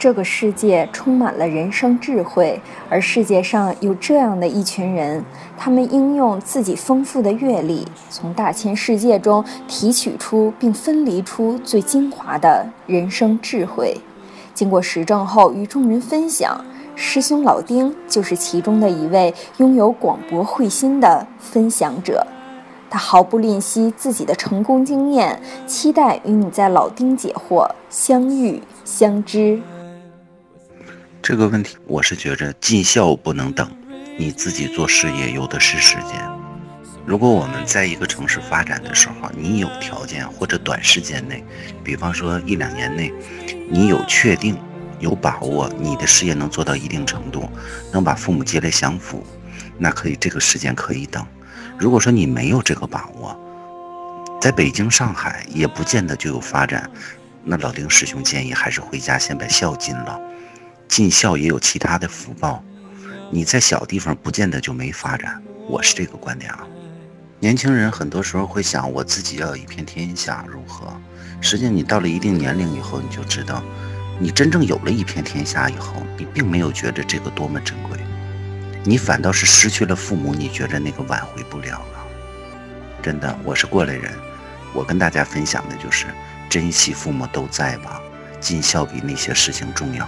这个世界充满了人生智慧，而世界上有这样的一群人，他们应用自己丰富的阅历，从大千世界中提取出并分离出最精华的人生智慧，经过实证后与众人分享。师兄老丁就是其中的一位拥有广博慧心的分享者，他毫不吝惜自己的成功经验，期待与你在老丁解惑相遇相知。这个问题，我是觉着尽孝不能等，你自己做事业有的是时间。如果我们在一个城市发展的时候，你有条件或者短时间内，比方说一两年内，你有确定、有把握，你的事业能做到一定程度，能把父母接来享福，那可以这个时间可以等。如果说你没有这个把握，在北京、上海也不见得就有发展，那老丁师兄建议还是回家先把孝尽了。尽孝也有其他的福报，你在小地方不见得就没发展，我是这个观点啊。年轻人很多时候会想，我自己要有一片天下如何？实际上，你到了一定年龄以后，你就知道，你真正有了一片天下以后，你并没有觉得这个多么珍贵，你反倒是失去了父母，你觉得那个挽回不了了。真的，我是过来人，我跟大家分享的就是，珍惜父母都在吧，尽孝比那些事情重要。